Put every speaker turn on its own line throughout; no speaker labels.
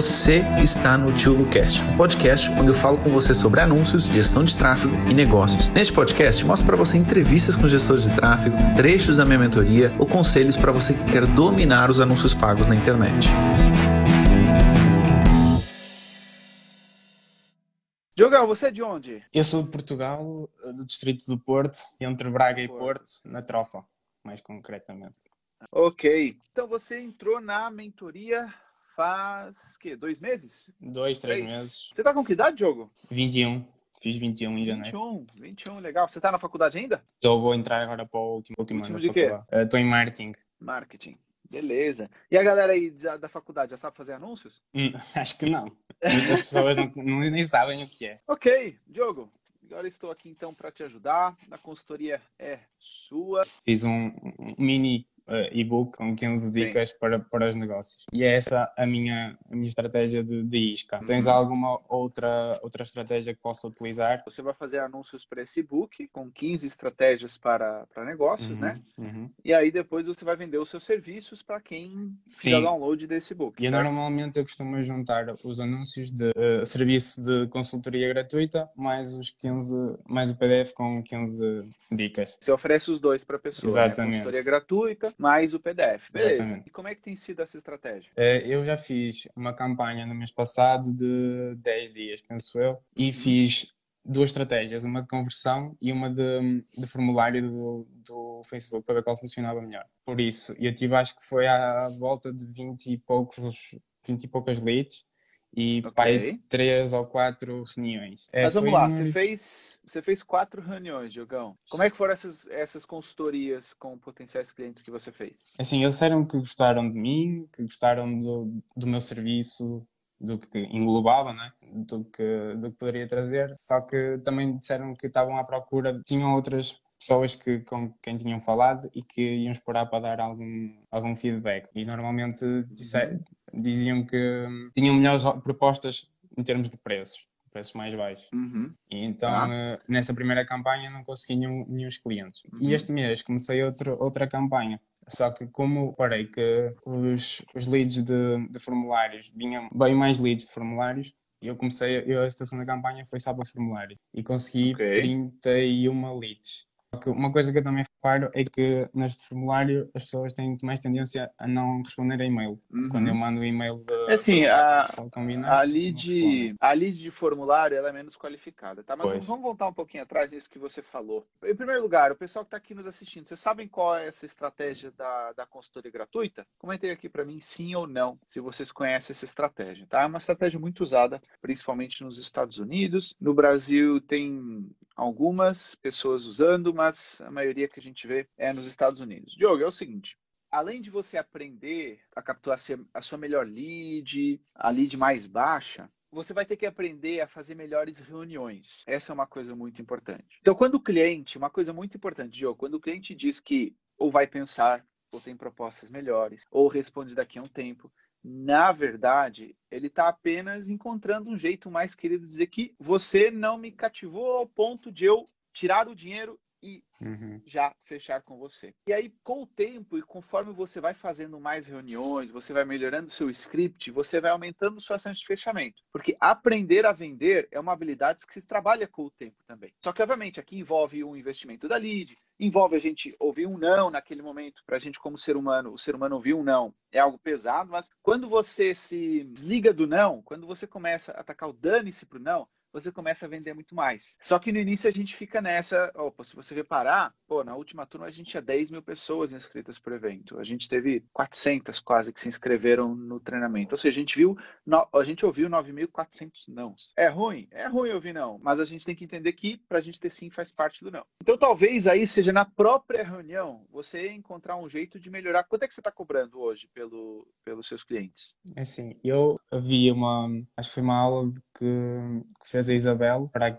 Você está no Tio Lucast, um podcast onde eu falo com você sobre anúncios, gestão de tráfego e negócios. Neste podcast, mostro para você entrevistas com gestores de tráfego, trechos da minha mentoria ou conselhos para você que quer dominar os anúncios pagos na internet.
Diogão, você é de onde?
Eu sou de Portugal, do distrito do Porto, entre Braga e Porto, na Trofa, mais concretamente.
Ok. Então você entrou na mentoria faz que dois meses?
Dois, três, meses.
Você tá com que idade, Diogo?
21. Fiz 21 em janeiro.
21, 21, legal. Você tá na faculdade ainda?
Estou, vou entrar agora para o último, último,
Último
ano
de quê?
faculdade. Estou em marketing.
Marketing. Beleza. E a galera aí da, da faculdade já sabe fazer anúncios?
Hum, acho que não. Muitas pessoas não, não- nem sabem o que é.
Ok, Diogo. Agora estou aqui então para te ajudar. A consultoria é sua.
Fiz um, um mini e-book com 15 dicas para, para os negócios. E é essa a minha, a minha estratégia de, de isca. Tens
Uhum.
alguma outra, outra estratégia que possa utilizar?
Você vai fazer anúncios para esse book com 15 estratégias para, para negócios,
Uhum,
né?
uhum.
E aí depois você vai vender os seus serviços para quem
Sim.
fizer download desse book.
E
certo?
normalmente eu costumo juntar os anúncios de eh, serviço de consultoria gratuita mais os 15, mais o PDF com 15 dicas.
Você oferece os dois para a pessoa. Né?
Exatamente.
Consultoria gratuita mais o PDF. Beleza.
Exatamente.
E como é que tem sido essa estratégia?
Eh, Eu já fiz uma campanha no mês passado de 10 dias, penso eu, e fiz duas estratégias, uma de conversão e uma de, de formulário do, do Facebook para ver qual funcionava melhor. Por isso, eu tive acho que foi à volta de 20 e poucos, 20 e poucas leads e
Ok.
pai, três ou quatro reuniões. Eh,
Mas vamos lá,
um-
você fez, você fez quatro reuniões, Diogão. Como é que foram essas, essas consultorias com potenciais clientes que você fez?
Assim, eles disseram que gostaram de mim, que gostaram do, do meu serviço, do que englobava, né? Do que, do que poderia trazer, só que também disseram que estavam à procura, tinham outras pessoas que, com quem tinham falado e que iam esperar para dar algum, algum feedback. E normalmente disse- diziam que tinham melhores propostas em termos de preços, preços mais baixos.
Uhum.
E então,
Ah.
eh, nessa primeira campanha, não consegui nenhum, nenhum clientes.
Uhum.
E este mês comecei outro, outra campanha. Só que, como parei que os, os leads de, de formulários vinham bem mais leads de formulários, eu comecei, eu, esta segunda campanha foi só para formulário e consegui
Ok.
31 leads. Uma coisa que eu também reparo é que neste formulário as pessoas têm mais tendência a não responder a e-mail.
Uhum.
Quando eu mando o e-mail de,
assim, a- A lead, a lead de formulário ela é menos qualificada, tá? Mas
Pois.
vamos voltar um pouquinho atrás nisso que você falou. Em primeiro lugar, o pessoal que está aqui nos assistindo, vocês sabem qual é essa estratégia da, da consultoria gratuita? Comentem aqui para mim sim ou não, se vocês conhecem essa estratégia, tá? É uma estratégia muito usada, principalmente nos Estados Unidos. No Brasil tem algumas pessoas usando, mas a maioria que a gente vê é nos Estados Unidos. Diogo, é o seguinte, além de você aprender a capturar a sua melhor lead, a lead mais baixa, você vai ter que aprender a fazer melhores reuniões. Essa é uma coisa muito importante. Então, quando o cliente, uma coisa muito importante, Diogo, quando o cliente diz que ou vai pensar, ou tem propostas melhores, ou responde daqui a um tempo, na verdade, ele está apenas encontrando um jeito mais querido de dizer que você não me cativou ao ponto de eu tirar o dinheiro e
Uhum.
já fechar com você. E aí, com o tempo e conforme você vai fazendo mais reuniões, você vai melhorando seu script, você vai aumentando sua chance de fechamento. Porque aprender a vender é uma habilidade que se trabalha com o tempo também. Só que, obviamente, aqui envolve um investimento da lead, envolve a gente ouvir um não naquele momento. Para a gente, como ser humano, o ser humano ouvir um não é algo pesado, mas quando você se desliga do não, quando você começa a atacar o dane-se pro não, você começa a vender muito mais. Só que no início a gente fica nessa, opa, se você reparar, pô, na última turma a gente tinha 10 mil pessoas inscritas para o evento. A gente teve 400 quase que se inscreveram no treinamento. Ou seja, a gente viu, a gente ouviu 9.400 nãos. É ruim? É ruim ouvir não, mas a gente tem que entender que para a gente ter sim faz parte do não. Então talvez aí seja na própria reunião você encontrar um jeito de melhorar. Quanto é que você está cobrando hoje pelo, pelos seus clientes?
É Assim, eu havia uma, acho que foi uma aula que, que fez a Isabel para,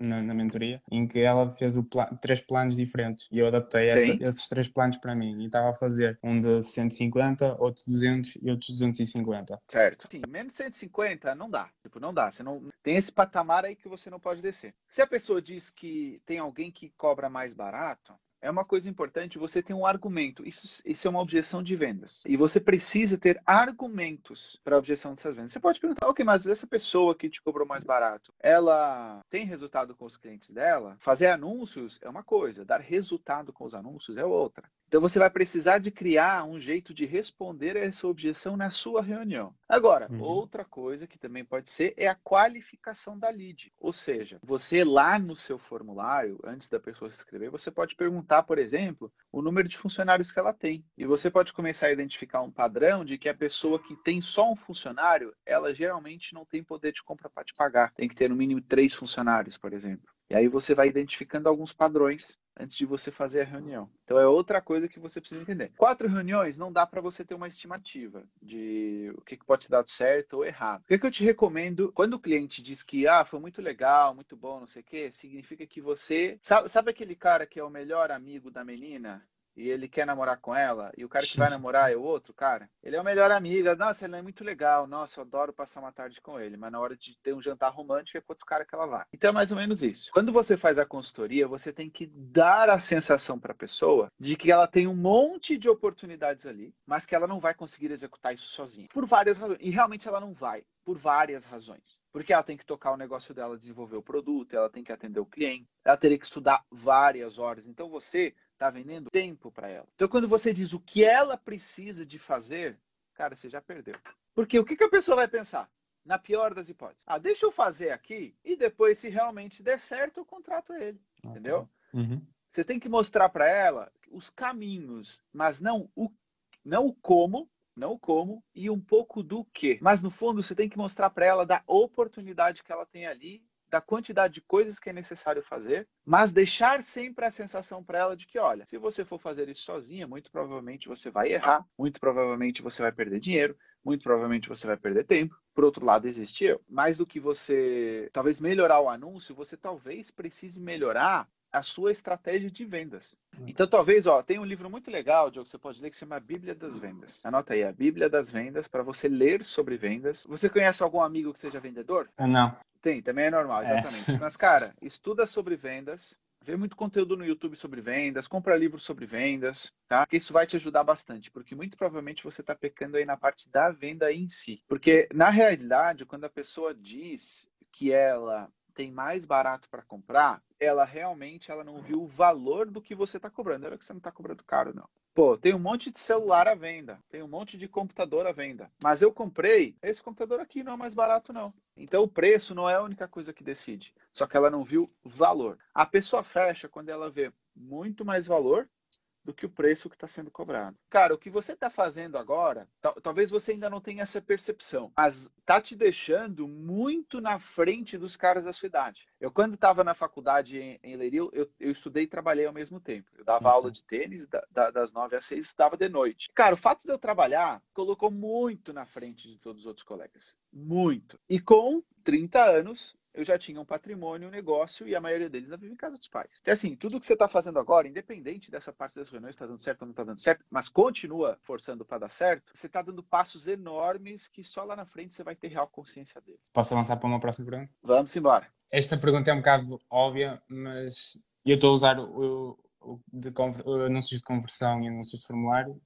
na, na mentoria, em que ela fez pla- três planos diferentes e eu adaptei essa- esses três planos para mim e estava a fazer um de 150, outro de 200 e outro de 250.
Certo. Sim, menos de 150 não dá. Tipo, não dá. Você não tem esse patamar aí que você não pode descer. Se a pessoa diz que tem alguém que cobra mais barato, é uma coisa importante você ter um argumento. Isso, isso é uma objeção de vendas. E você precisa ter argumentos para a objeção dessas vendas. Você pode perguntar, ok, mas essa pessoa que te cobrou mais barato, ela tem resultado com os clientes dela? Fazer anúncios é uma coisa, dar resultado com os anúncios é outra. Então você vai precisar de criar um jeito de responder a essa objeção na sua reunião. Agora, uhum. outra coisa que também pode ser é a qualificação da lead. Ou seja, você lá no seu formulário, antes da pessoa se inscrever, você pode perguntar, por exemplo, o número de funcionários que ela tem. E você pode começar a identificar um padrão de que a pessoa que tem só um funcionário, ela geralmente não tem poder de compra para te pagar. Tem que ter no mínimo três funcionários, por exemplo. E aí você vai identificando alguns padrões antes de você fazer a reunião. Então é outra coisa que você precisa entender. Quatro reuniões não dá para você ter uma estimativa de o que pode ter dado certo ou errado. O que, que eu te recomendo quando o cliente diz que ah, foi muito legal, muito bom, não sei o quê, significa que você sabe, sabe aquele cara que é o melhor amigo da menina e ele quer namorar com ela, e o cara que vai namorar é o outro cara, ele é o melhor amigo, nossa, ele é muito legal, nossa, eu adoro passar uma tarde com ele, mas na hora de ter um jantar romântico é com outro cara que ela vai. Então é mais ou menos isso. Quando você faz a consultoria, você tem que dar a sensação para a pessoa de que ela tem um monte de oportunidades ali, mas que ela não vai conseguir executar isso sozinha. Por várias razões. E realmente ela não vai, por várias razões. Porque ela tem que tocar o negócio dela, desenvolver o produto, ela tem que atender o cliente, ela teria que estudar várias horas. Então você está vendendo tempo para ela. Então, quando você diz o que ela precisa de fazer, cara, você já perdeu. Porque o que, que a pessoa vai pensar? Na pior das hipóteses. Ah, deixa eu fazer aqui e depois, se realmente der certo, eu contrato ele. Okay. Entendeu? Uhum. Você tem que mostrar para ela os caminhos, mas não o, não o como, não o como e um pouco do que. Mas no fundo, você tem que mostrar para ela da oportunidade que ela tem ali da quantidade de coisas que é necessário fazer, mas deixar sempre a sensação para ela de que, olha, se você for fazer isso sozinha, muito provavelmente você vai errar, muito provavelmente você vai perder dinheiro, muito provavelmente você vai perder tempo. Por outro lado, existe eu. Mais do que você talvez melhorar o anúncio, você talvez precise melhorar a sua estratégia de vendas. Hum. Então, talvez, ó, tem um livro muito legal, Diogo, que você pode ler, que se chama Bíblia das Vendas. Anota aí, a Bíblia das Vendas, para você ler sobre vendas. Você conhece algum amigo que seja vendedor?
Não.
Tem, também é normal, é. exatamente. É. Mas, cara, estuda sobre vendas, vê muito conteúdo no YouTube sobre vendas, compra livros sobre vendas, tá? Que isso vai te ajudar bastante, porque muito provavelmente você está pecando aí na parte da venda em si. Porque, na realidade, quando a pessoa diz que ela tem mais barato para comprar, ela realmente ela não viu o valor do que você está cobrando. Era que você não está cobrando caro, não. Pô, tem um monte de celular à venda, tem um monte de computador à venda. Mas eu comprei, esse computador aqui não é mais barato, não. Então o preço não é a única coisa que decide. Só que ela não viu valor. A pessoa fecha quando ela vê muito mais valor do que o preço que está sendo cobrado. Cara, o que você está fazendo agora, talvez você ainda não tenha essa percepção, mas está te deixando muito na frente dos caras da sua idade. Eu, quando estava na faculdade em, em Leirio, eu, eu, estudei e trabalhei ao mesmo tempo. Eu dava Isso. aula de tênis da, da, das nove às seis, estudava de noite. Cara, o fato de eu trabalhar colocou muito na frente de todos os outros colegas. Muito. E com 30 anos, eu já tinha um patrimônio, um negócio, e a maioria deles ainda vive em casa dos pais. Então, assim, tudo que você está fazendo agora, independente dessa parte das reuniões, está dando certo ou não está dando certo, mas continua forçando para dar certo, você está dando passos enormes que só lá na frente você vai ter real consciência dele.
Posso avançar para uma próxima pergunta?
Vamos embora.
Esta pergunta é um bocado óbvia, mas eu estou a usar o, o de, anúncios de conversão e anúncios de formulário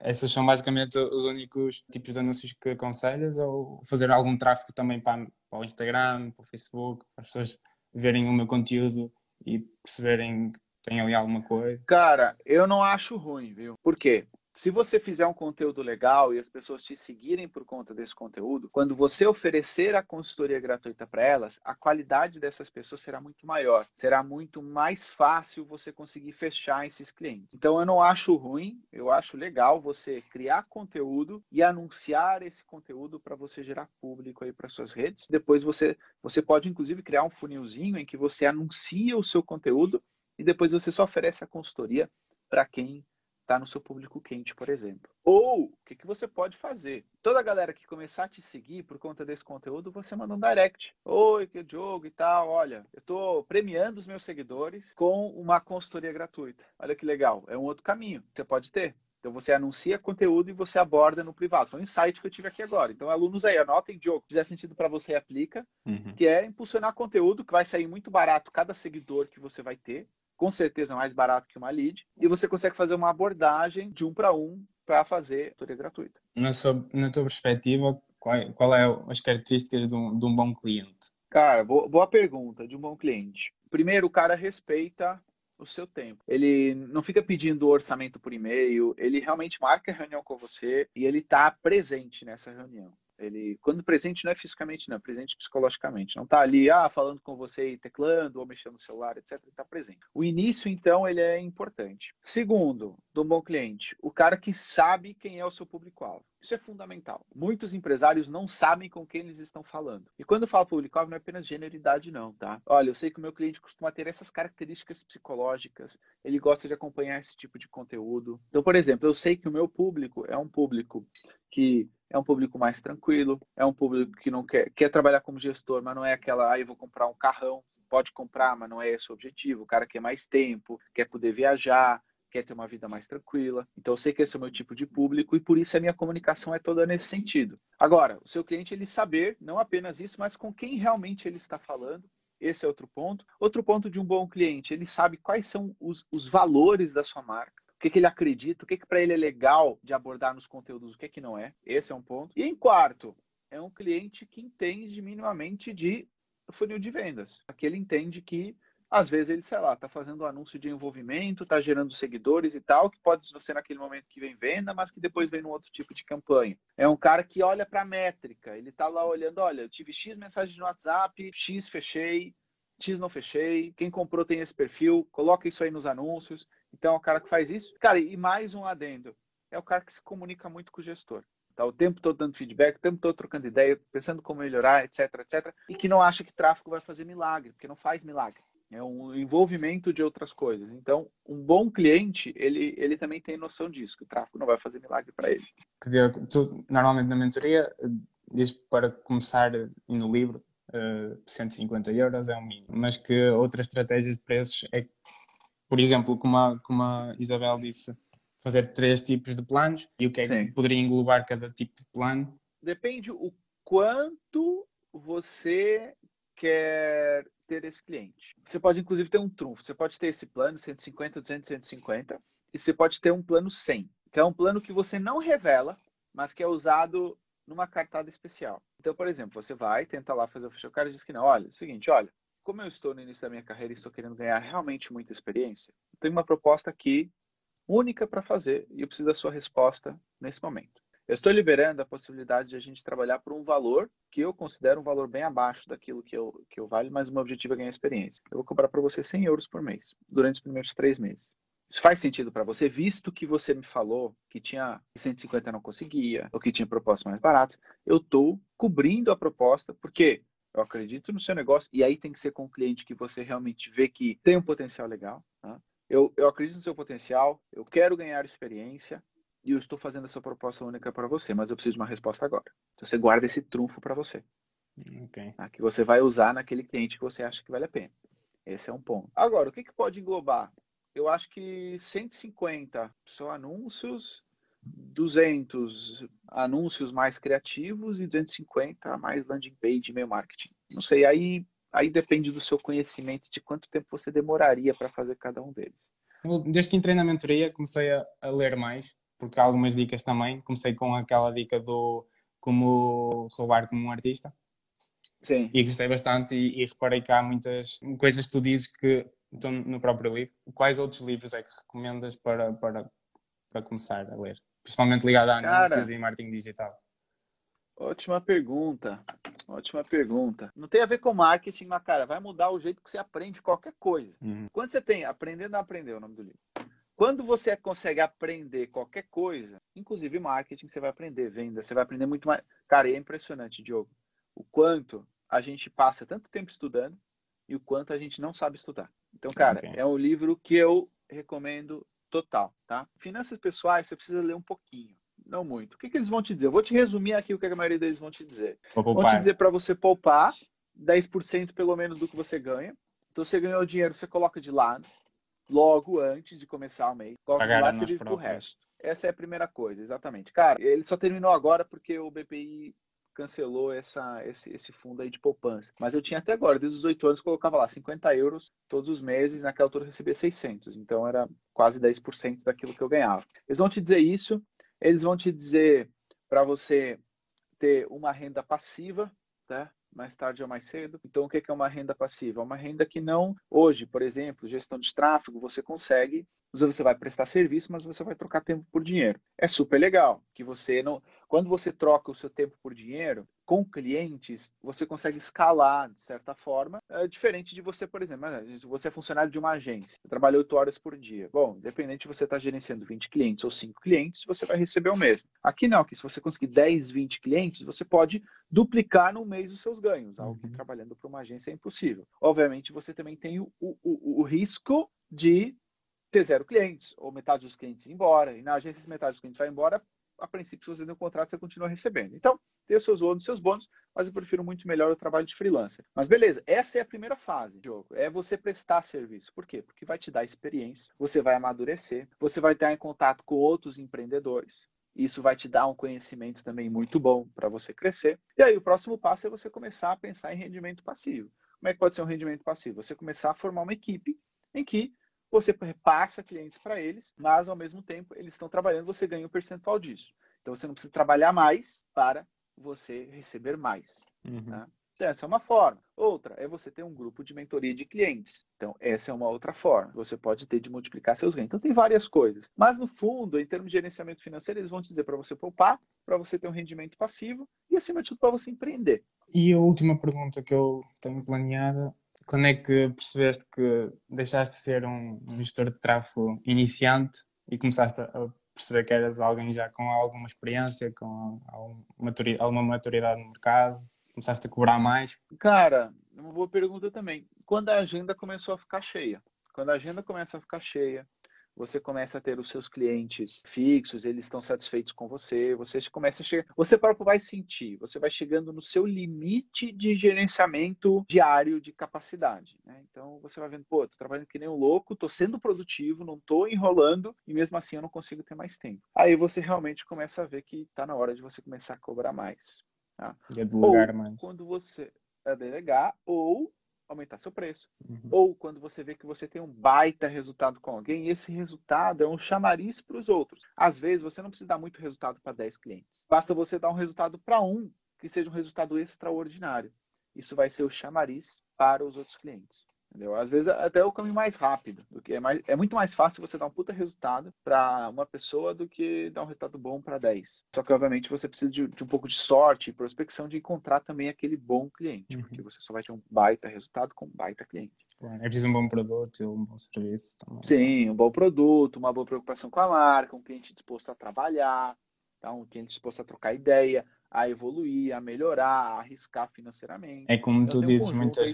essas são basicamente os únicos tipos de anúncios que aconselhas ou fazer algum tráfego também para, para o Instagram, para o Facebook, para as pessoas verem o meu conteúdo e perceberem que tem ali alguma coisa?
Cara, eu não acho ruim, viu? Por quê? Se você fizer um conteúdo legal e as pessoas te seguirem por conta desse conteúdo, quando você oferecer a consultoria gratuita para elas, a qualidade dessas pessoas será muito maior. Será muito mais fácil você conseguir fechar esses clientes. Então eu não acho ruim, eu acho legal você criar conteúdo e anunciar esse conteúdo para você gerar público aí para suas redes. Depois você você pode inclusive criar um funilzinho em que você anuncia o seu conteúdo e depois você só oferece a consultoria para quem está no seu público quente, por exemplo. Ou o que, que você pode fazer? Toda a galera que começar a te seguir por conta desse conteúdo, você manda um direct. Oi, que jogo e tal. Olha, eu estou premiando os meus seguidores com uma consultoria gratuita. Olha que legal. É um outro caminho que você pode ter. Então você anuncia conteúdo e você aborda no privado. Foi um insight que eu tive aqui agora. Então, alunos aí, anotem, Diogo, se fizer sentido para você, aplica, uhum. que é impulsionar conteúdo que vai sair muito barato cada seguidor que você vai ter com certeza mais barato que uma lead, e você consegue fazer uma abordagem de um para um para fazer tudo gratuita.
Na, sua, na tua perspectiva, qual, qual é as características de um, de um bom cliente?
Cara, boa, boa pergunta de um bom cliente. Primeiro, o cara respeita o seu tempo. Ele não fica pedindo orçamento por e-mail, ele realmente marca a reunião com você e ele está presente nessa reunião. Ele, quando presente, não é fisicamente, não, é presente psicologicamente. Não está ali, ah, falando com você e teclando ou mexendo no celular, etc. Ele está presente. O início, então, ele é importante. Segundo, do bom cliente, o cara que sabe quem é o seu público-alvo. Isso é fundamental. Muitos empresários não sabem com quem eles estão falando. E quando eu falo público-alvo, não é apenas generalidade, não, tá? Olha, eu sei que o meu cliente costuma ter essas características psicológicas, ele gosta de acompanhar esse tipo de conteúdo. Então, por exemplo, eu sei que o meu público é um público que é um público mais tranquilo, é um público que não quer, quer trabalhar como gestor, mas não é aquela, ah, eu vou comprar um carrão. Pode comprar, mas não é esse o objetivo. O cara quer mais tempo, quer poder viajar, quer ter uma vida mais tranquila. Então eu sei que esse é o meu tipo de público e por isso a minha comunicação é toda nesse sentido. Agora, o seu cliente ele saber não apenas isso, mas com quem realmente ele está falando. Esse é outro ponto. Outro ponto de um bom cliente, ele sabe quais são os, os valores da sua marca que, que ele acredita, o que, que para ele é legal de abordar nos conteúdos, o que, que não é. Esse é um ponto. E em quarto, é um cliente que entende minimamente de funil de vendas. Aqui ele entende que às vezes ele, sei lá, está fazendo um anúncio de envolvimento, está gerando seguidores e tal, que pode ser naquele momento que vem venda, mas que depois vem num outro tipo de campanha. É um cara que olha para a métrica, ele está lá olhando, olha, eu tive X mensagens no WhatsApp, X fechei, X não fechei, quem comprou tem esse perfil, coloca isso aí nos anúncios. Então é o cara que faz isso. Cara, e mais um adendo, é o cara que se comunica muito com o gestor. Tá o tempo todo dando feedback, o tempo todo trocando ideia, pensando como melhorar, etc, etc. E que não acha que tráfego vai fazer milagre, porque não faz milagre. É um envolvimento de outras coisas. Então, um bom cliente, ele, ele também tem noção disso, que o tráfego não vai fazer milagre para ele.
Tu, normalmente na mentoria, diz para começar no livro, uh, 150 euros é o mínimo, mas que outras estratégias de preços é, por exemplo, como a, como a Isabel disse, fazer três tipos de planos e o que é Sim. que poderia englobar cada tipo de plano?
Depende o quanto você quer ter esse cliente. Você pode, inclusive, ter um trunfo. Você pode ter esse plano 150, 200, 150 e você pode ter um plano 100, que é um plano que você não revela, mas que é usado numa cartada especial. Então, por exemplo, você vai, tenta lá fazer o fechar, o cara diz que não, olha, é o seguinte, olha, como eu estou no início da minha carreira e estou querendo ganhar realmente muita experiência, eu tenho uma proposta aqui única para fazer e eu preciso da sua resposta nesse momento. Eu estou liberando a possibilidade de a gente trabalhar por um valor que eu considero um valor bem abaixo daquilo que eu, que eu vale, mas o meu objetivo é ganhar experiência. Eu vou cobrar para você 100 euros por mês, durante os primeiros três meses. Isso faz sentido para você, visto que você me falou que tinha 150 não conseguia, ou que tinha propostas mais baratas. Eu estou cobrindo a proposta, porque eu acredito no seu negócio, e aí tem que ser com um cliente que você realmente vê que tem um potencial legal. Tá? Eu, eu acredito no seu potencial, eu quero ganhar experiência, e eu estou fazendo essa proposta única para você, mas eu preciso de uma resposta agora. Então você guarda esse trunfo para você.
Okay.
Tá? Que você vai usar naquele cliente que você acha que vale a pena. Esse é um ponto. Agora, o que, que pode englobar? Eu acho que 150 são anúncios, 200 anúncios mais criativos e 250 mais landing page e-mail marketing. Não sei, aí, aí depende do seu conhecimento de quanto tempo você demoraria para fazer cada um deles.
Desde que entrei na mentoria, comecei a, a ler mais porque há algumas dicas também. Comecei com aquela dica do como roubar como um artista.
Sim.
E gostei bastante e, e reparei que há muitas coisas que tu dizes que estão no próprio livro. Quais outros livros é que recomendas para, para, para começar a ler? Principalmente ligado a anúncios e marketing digital.
Ótima pergunta. Ótima pergunta. Não tem a ver com marketing, mas, cara, vai mudar o jeito que você aprende qualquer coisa.
Uhum.
Quando você tem Aprendendo a Aprender, é o nome do livro. Quando você consegue aprender qualquer coisa, inclusive marketing, você vai aprender, venda, você vai aprender muito mais. Cara, é impressionante, Diogo, o quanto a gente passa tanto tempo estudando e o quanto a gente não sabe estudar. Então, cara, okay. é um livro que eu recomendo total, tá? Finanças pessoais, você precisa ler um pouquinho, não muito. O que, que eles vão te dizer? Eu vou te resumir aqui o que a maioria deles vão te dizer. Vão te dizer para você poupar 10% pelo menos do que você ganha. Então, você ganhou dinheiro, você coloca de lado logo antes de começar o mês. Coloca de lado, você vive pro resto. Essa é a primeira coisa, exatamente. Cara, ele só terminou agora porque o BPI cancelou essa, esse, esse fundo aí de poupança. Mas eu tinha até agora, desde os 18 anos, colocava lá 50 euros todos os meses, naquela altura eu recebia 600. Então era quase 10% daquilo que eu ganhava. Eles vão te dizer isso, eles vão te dizer para você ter uma renda passiva, tá? mais tarde ou mais cedo. Então, o que é uma renda passiva? É uma renda que não, hoje, por exemplo, gestão de tráfego, você consegue você vai prestar serviço, mas você vai trocar tempo por dinheiro. É super legal que você não, quando você troca o seu tempo por dinheiro com clientes, você consegue escalar de certa forma, é diferente de você, por exemplo, você é funcionário de uma agência, trabalha 8 horas por dia. Bom, independente se você está gerenciando 20 clientes ou 5 clientes, você vai receber o mesmo. Aqui não, que se você conseguir 10, 20 clientes, você pode duplicar no mês os seus ganhos, algo que uhum. trabalhando para uma agência é impossível. Obviamente, você também tem o, o, o risco de ter zero clientes, ou metade dos clientes ir embora. E na agência, se metade dos clientes vai embora, a princípio, se você tem um contrato, você continua recebendo. Então, tem os seus ônus, seus bônus, mas eu prefiro muito melhor o trabalho de freelancer. Mas beleza, essa é a primeira fase jogo. É você prestar serviço. Por quê? Porque vai te dar experiência, você vai amadurecer, você vai estar em contato com outros empreendedores. Isso vai te dar um conhecimento também muito bom para você crescer. E aí, o próximo passo é você começar a pensar em rendimento passivo. Como é que pode ser um rendimento passivo? Você começar a formar uma equipe em que você repassa clientes para eles, mas ao mesmo tempo eles estão trabalhando, você ganha um percentual disso. Então você não precisa trabalhar mais para você receber mais. Uhum. Tá? Então, essa é uma forma. Outra é você ter um grupo de mentoria de clientes. Então, essa é uma outra forma. Você pode ter de multiplicar seus ganhos. Então, tem várias coisas. Mas, no fundo, em termos de gerenciamento financeiro, eles vão te dizer para você poupar, para você ter um rendimento passivo e, acima de tudo, para você empreender.
E a última pergunta que eu tenho planeada quando é que percebeste que deixaste de ser um, um gestor de tráfego iniciante e começaste a perceber que eras alguém já com alguma experiência, com alguma maturidade no mercado? Começaste a cobrar mais?
Cara, uma boa pergunta também. Quando a agenda começou a ficar cheia. Quando a agenda começa a ficar cheia, você começa a ter os seus clientes fixos, eles estão satisfeitos com você, você começa a chegar, você próprio vai sentir, você vai chegando no seu limite de gerenciamento diário de capacidade, né? Então você vai vendo, pô, tô trabalhando que nem um louco, tô sendo produtivo, não tô enrolando e mesmo assim eu não consigo ter mais tempo. Aí você realmente começa a ver que tá na hora de você começar a cobrar mais. Tá?
Delegar mais.
Quando você é delegar ou aumentar seu preço. Uhum. Ou quando você vê que você tem um baita resultado com alguém, esse resultado é um chamariz para os outros. Às vezes você não precisa dar muito resultado para 10 clientes. Basta você dar um resultado para um que seja um resultado extraordinário. Isso vai ser o chamariz para os outros clientes. Entendeu? Às vezes até é o caminho mais rápido, do que é, mais, é muito mais fácil você dar um puta resultado para uma pessoa do que dar um resultado bom para 10. Só que obviamente você precisa de, de, um pouco de sorte e prospecção de encontrar também aquele bom cliente, uhum. porque você só vai ter um baita resultado com um baita cliente.
É preciso um bom produto, um bom serviço também.
Sim, um bom produto, uma boa preocupação com a marca, um cliente disposto a trabalhar, tá? um cliente disposto a trocar ideia, a evoluir, a melhorar, a arriscar financeiramente.
É como então, tu dizes um muitas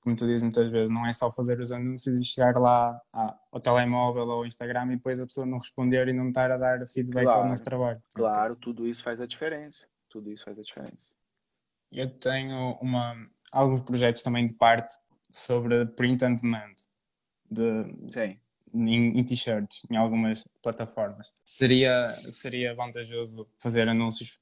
como tu dizes muitas vezes, não é só fazer os anúncios e chegar lá ao telemóvel ou ao Instagram e depois a pessoa não responder e não estar a dar feedback claro, ao nosso trabalho.
Claro, tudo isso faz a diferença. Tudo isso faz a diferença.
Eu tenho uma, alguns projetos também de parte sobre print on demand. De,
Sim
em, em t-shirts em algumas plataformas. Seria, seria vantajoso fazer anúncios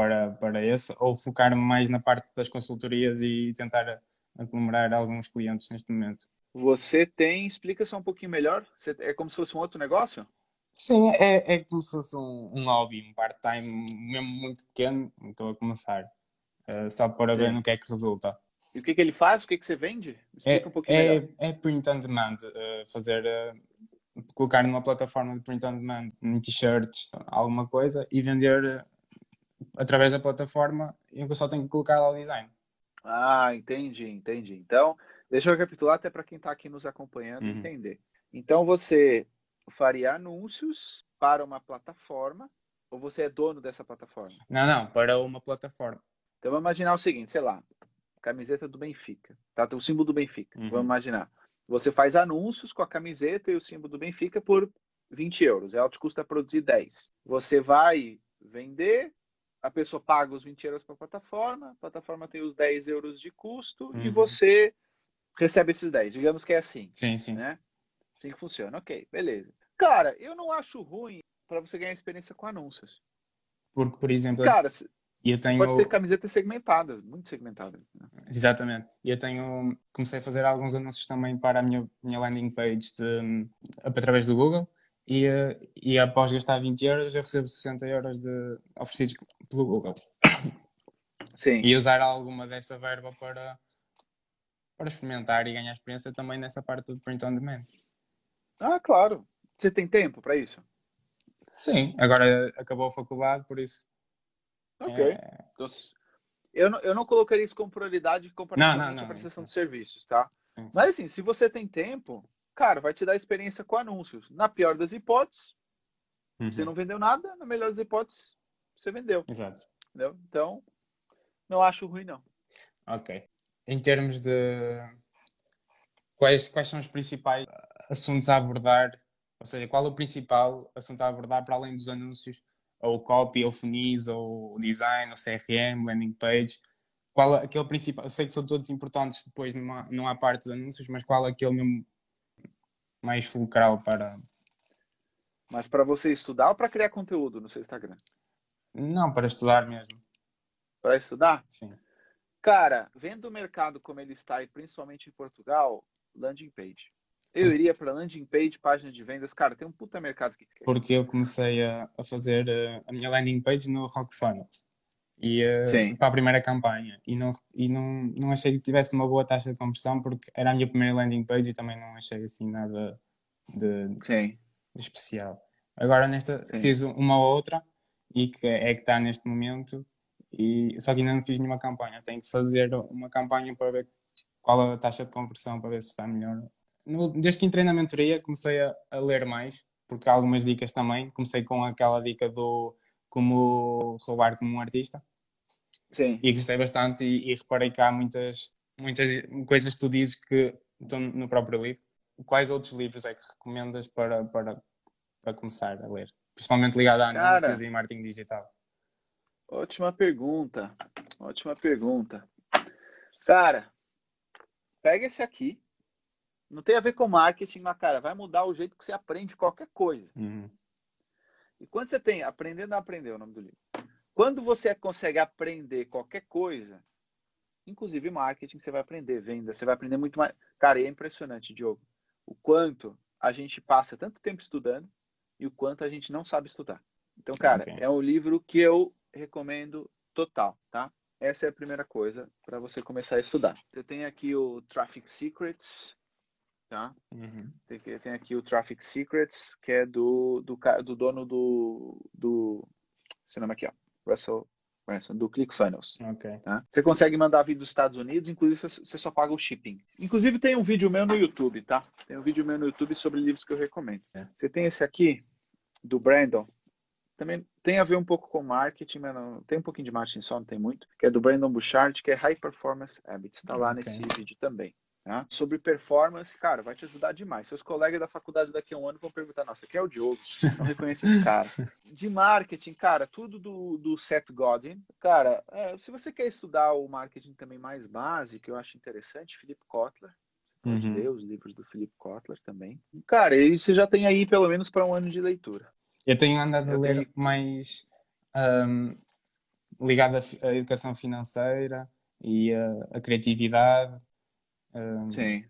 para, para esse ou focar mais na parte das consultorias e tentar aglomerar alguns clientes neste momento?
Você tem, explica só um pouquinho melhor, é como se fosse um outro negócio?
Sim, é, é como se fosse um, um hobby, um part-time mesmo muito pequeno, estou a começar, uh, só para Sim. ver no que é que resulta.
E o que, que ele faz? O que, que você vende?
Explica é, um pouquinho é, melhor. É print on demand, uh, fazer, uh, colocar numa plataforma de print on demand, em t-shirts, alguma coisa, e vender através da plataforma em que eu só tenho que colocar lá o design.
Ah, entendi, entendi. Então, deixa eu recapitular até para quem está aqui nos acompanhando uhum. entender. Então, você faria anúncios para uma plataforma ou você é dono dessa plataforma?
Não, não, para uma plataforma.
Então, vamos imaginar o seguinte, sei lá, camiseta do Benfica, tá? O símbolo do Benfica. Uhum. Vamos imaginar. Você faz anúncios com a camiseta e o símbolo do Benfica por 20 euros. Ela te custa produzir 10. Você vai vender a pessoa paga os 20 euros para a plataforma, a plataforma tem os 10 euros de custo uhum. e você recebe esses 10. Digamos que é assim.
Sim, sim.
Né? Assim que funciona. Ok, beleza. Cara, eu não acho ruim para você ganhar experiência com anúncios.
Porque, por exemplo.
Cara,
eu tenho...
Pode ter camisetas segmentadas, muito segmentadas. Né?
Exatamente. E eu tenho, comecei a fazer alguns anúncios também para a minha, minha landing page de, através do Google e, e após gastar 20 euros eu recebo 60 euros de, oferecidos pelo Google.
Sim.
E usar alguma dessa verba para, para experimentar e ganhar experiência também nessa parte do print on demand.
Ah, claro. Você tem tempo para isso?
Sim, agora acabou a faculdade, por isso.
Ok. É... Então, eu, não, eu não colocaria isso como prioridade comparativamente à prestação de serviços, tá? Sim, sim. Mas assim, se você tem tempo, cara, vai te dar experiência com anúncios. Na pior das hipóteses, uhum. você não vendeu nada, na melhor das hipóteses, você vendeu.
Exato.
Entendeu? Então, não acho ruim, não.
Ok. Em termos de quais, quais são os principais assuntos a abordar ou seja, qual é o principal assunto a abordar para além dos anúncios, ou copy, ou funis, ou design, ou CRM, landing page? Qual é aquele principal? Eu sei que são todos importantes depois numa, numa parte dos anúncios, mas qual é aquele mesmo mais fulcral para.
Mas para você estudar ou para criar conteúdo no seu Instagram?
Não, para estudar mesmo.
Para estudar?
Sim.
Cara, vendo o mercado como ele está, e principalmente em Portugal, landing page. Eu iria para landing page, página de vendas. Cara, tem um puta mercado que
Porque eu comecei a, a fazer uh, a minha landing page no Rock Funnels. E, uh, para a primeira campanha. E, não, e não, não achei que tivesse uma boa taxa de conversão porque era a minha primeira landing page e também não achei assim nada de, de especial. Agora nesta Sim. fiz uma outra e que é que está neste momento. E, só que ainda não fiz nenhuma campanha. Tenho que fazer uma campanha para ver qual é a taxa de conversão para ver se está melhor no, desde que entrei na mentoria comecei a, a, ler mais, porque há algumas dicas também. Comecei com aquela dica do como roubar como um artista.
Sim.
E gostei bastante e, e reparei que há muitas, muitas coisas que tu dizes que estão no próprio livro. Quais outros livros é que recomendas para, para, para começar a ler? Principalmente ligado a anúncios Cara, e marketing digital.
Ótima pergunta. Ótima pergunta. Cara, pega esse aqui, não tem a ver com marketing, mas, cara, vai mudar o jeito que você aprende qualquer coisa.
Uhum.
E quando você tem Aprendendo a Aprender, é o nome do livro. Quando você consegue aprender qualquer coisa, inclusive marketing, você vai aprender, venda, você vai aprender muito mais. Cara, e é impressionante, Diogo, o quanto a gente passa tanto tempo estudando e o quanto a gente não sabe estudar. Então, cara, okay. é um livro que eu recomendo total, tá? Essa é a primeira coisa para você começar a estudar. Você tem aqui o Traffic Secrets, tá?
Uhum.
Tem, tem, aqui o Traffic Secrets, que é do, do, do dono do, do. Esse nome aqui, ó. Russell do ClickFunnels.
Okay.
Tá? Você consegue mandar vir dos Estados Unidos, inclusive você só paga o shipping. Inclusive tem um vídeo meu no YouTube, tá? Tem um vídeo meu no YouTube sobre livros que eu recomendo. É. Você tem esse aqui, do Brandon. Também tem a ver um pouco com marketing, mas não, tem um pouquinho de marketing só, não tem muito. Que é do Brandon Bouchard, que é High Performance Habits. Está lá okay. nesse vídeo também. Né? Sobre performance, cara, vai te ajudar demais. Seus colegas da faculdade daqui a um ano vão perguntar: Nossa, quem é o Diogo? Não reconheço esse cara. De marketing, cara, tudo do, do Seth Godin. Cara, é, se você quer estudar o marketing também mais básico, eu acho interessante, Philip Kotler. Pode uhum. ler os livros do Philip Kotler também. Cara, e você já tem aí pelo menos para um ano de leitura.
Eu tenho andado eu a ler tenho... mais um, ligado à educação financeira e a, a criatividade
um, Sim.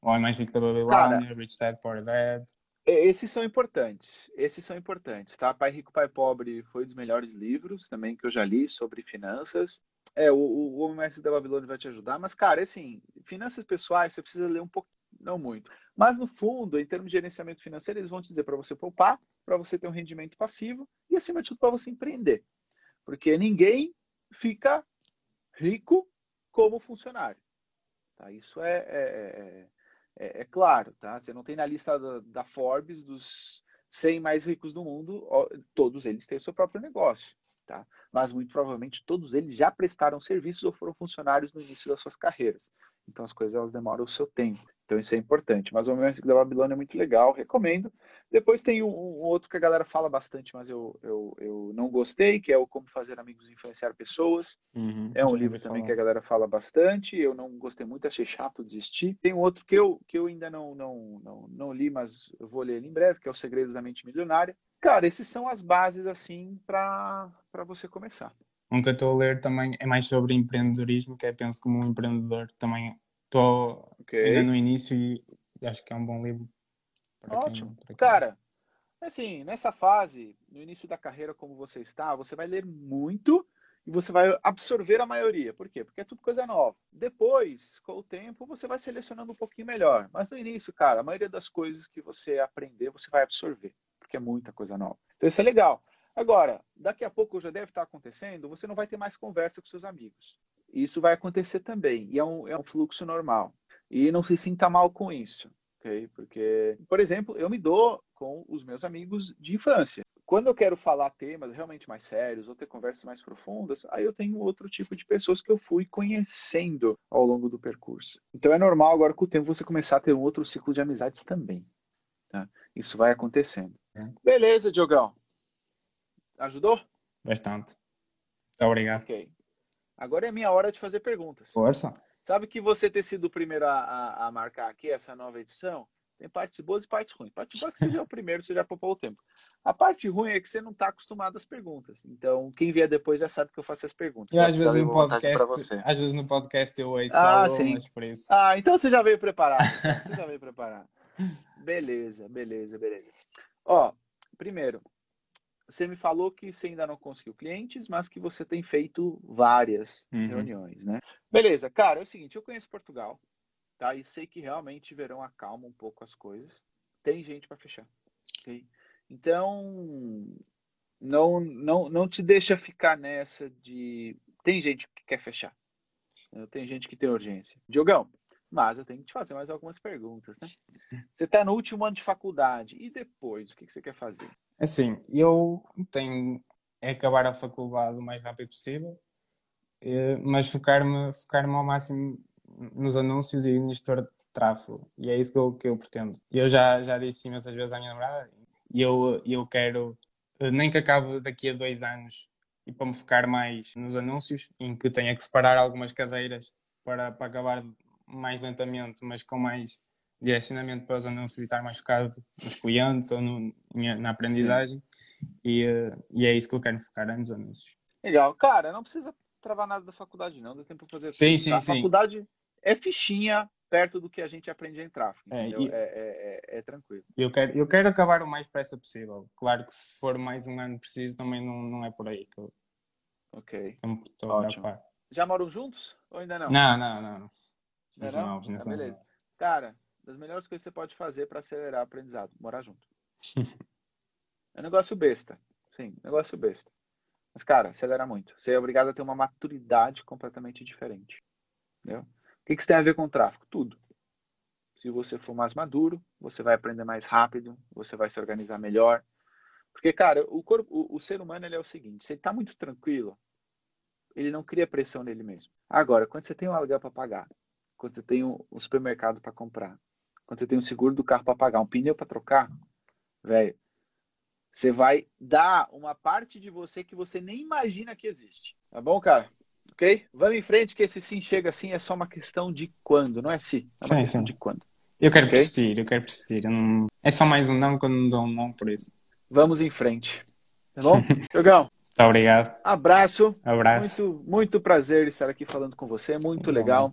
O Homem Mais Rico da Babilônia, Rich Dad, Poor Dad.
Esses são importantes. Esses são importantes, tá? Pai Rico, Pai Pobre foi um dos melhores livros também que eu já li sobre finanças. É, o, o Homem Mais Rico da Babilônia vai te ajudar, mas, cara, assim, finanças pessoais você precisa ler um pouco, não muito. Mas, no fundo, em termos de gerenciamento financeiro, eles vão te dizer para você poupar, para você ter um rendimento passivo e, acima de tudo, para você empreender. Porque ninguém fica rico como funcionário. Tá? Isso é, é, é, é, claro. Tá? Você não tem na lista da, da, Forbes dos 100 mais ricos do mundo, todos eles têm o seu próprio negócio. Tá? Mas muito provavelmente todos eles já prestaram serviços ou foram funcionários no início das suas carreiras. Então as coisas elas demoram o seu tempo. Então isso é importante. Mas o Momento da Babilônia é muito legal, recomendo. Depois tem um, um, outro que a galera fala bastante, mas eu, eu, eu não gostei, que é o Como Fazer Amigos e Influenciar Pessoas.
Uhum,
é um livro também falar. que a galera fala bastante. Eu não gostei muito, achei chato desistir. Tem um outro que eu, que eu ainda não, não, não, não li, mas eu vou ler ele em breve, que é o Segredos da Mente Milionária. Cara, esses são as bases assim para você começar.
Um que eu estou a ler também é mais sobre empreendedorismo, que é Penso como um empreendedor. Também estou okay. ainda no início e acho que é um bom livro.
Ótimo. Quem, quem... Cara, assim, nessa fase, no início da carreira como você está, você vai ler muito e você vai absorver a maioria. Por quê? Porque é tudo coisa nova. Depois, com o tempo, você vai selecionando um pouquinho melhor. Mas no início, cara, a maioria das coisas que você aprender, você vai absorver, porque é muita coisa nova. Então isso é legal. Agora, daqui a pouco já deve estar acontecendo, você não vai ter mais conversa com seus amigos. Isso vai acontecer também, e é um, é um fluxo normal. E não se sinta mal com isso, ok? Porque, por exemplo, eu me dou com os meus amigos de infância. Quando eu quero falar temas realmente mais sérios ou ter conversas mais profundas, aí eu tenho outro tipo de pessoas que eu fui conhecendo ao longo do percurso. Então é normal agora com o tempo você começar a ter um outro ciclo de amizades também. Tá? Isso vai acontecendo. É. Beleza, Diogão. Ajudou?
Bastante. Obrigado.
Ok. Agora é minha hora de fazer perguntas.
Força.
Sabe que você ter sido o primeiro a, a, a marcar aqui essa nova edição tem partes boas e partes ruins. Parte boa é que você já é o primeiro, você já poupou o tempo. A parte ruim é que você não está acostumado às perguntas. Então, quem vier depois já sabe que eu faço as perguntas.
E às vezes no podcast, às vezes no podcast eu ouço ah, sim. por isso.
Ah, então você já veio preparado. você já veio preparado. Beleza, beleza, beleza. Ó, primeiro, você me falou que você ainda não conseguiu clientes, mas que você tem feito várias uhum. reuniões, né? Beleza, cara, é o seguinte, eu conheço Portugal, tá? E sei que realmente verão acalma um pouco as coisas. Tem gente para fechar, ok? Então, não, não, não te deixa ficar nessa de tem gente que quer fechar, tem gente que tem urgência. Diogão, mas eu tenho que te fazer mais algumas perguntas, né? Você está no último ano de faculdade e depois, o que, que você quer fazer?
Assim, eu tenho é acabar a faculdade o mais rápido possível, eh, mas focar-me focar ao máximo nos anúncios e no gestor de tráfego. E é isso que eu, que eu pretendo. Eu já, já disse imensas vezes à minha namorada e eu, eu quero, eh, nem que acabe daqui a dois anos, e para me focar mais nos anúncios, em que tenha que separar algumas cadeiras para, para acabar mais lentamente, mas com mais direcionamento para os anúncios e estar mais focado nos clientes ou no, na aprendizagem. E, eh, e, é isso que eu quero focar é nos anúncios.
Legal. Cara, não precisa travar nada da faculdade, não. Dá tempo para fazer
sim, tudo, sim, tá? sim.
A faculdade é fichinha perto do que a gente aprende em tráfego. É, e, é, é, é, é, tranquilo.
Eu quero, eu quero acabar o mais depressa possível. Claro que se for mais um ano preciso, também não, não é por aí que eu.
Ok.
estou Ótimo.
Já moram juntos? Ou ainda não?
Não, não, não.
Não, não? Novos, ah, beleza. Cara, das melhores coisas que você pode fazer para acelerar o aprendizado, morar junto. é um negócio besta. Sim, negócio besta. Mas, cara, acelera muito. Você é obrigado a ter uma maturidade completamente diferente. Entendeu? O que, que isso tem a ver com o tráfego? Tudo. Se você for mais maduro, você vai aprender mais rápido, você vai se organizar melhor. Porque, cara, o, corpo, o, o ser humano ele é o seguinte: se ele está muito tranquilo, ele não cria pressão nele mesmo. Agora, quando você tem um aluguel para pagar, quando você tem um, um supermercado para comprar, quando você tem um seguro do carro para pagar, um pneu para trocar, velho, você vai dar uma parte de você que você nem imagina que existe. Tá bom, cara? Ok? Vamos em frente, que esse sim chega assim é só uma questão de quando, não é se? É uma sim, questão sim. de quando.
Eu quero okay? persistir, eu quero persistir. Eu não... É só mais um não quando não dou um não por isso.
Vamos em frente. Tá bom? Jogão.
Muito obrigado.
Abraço.
Abraço.
Muito, muito prazer estar aqui falando com você. Muito legal.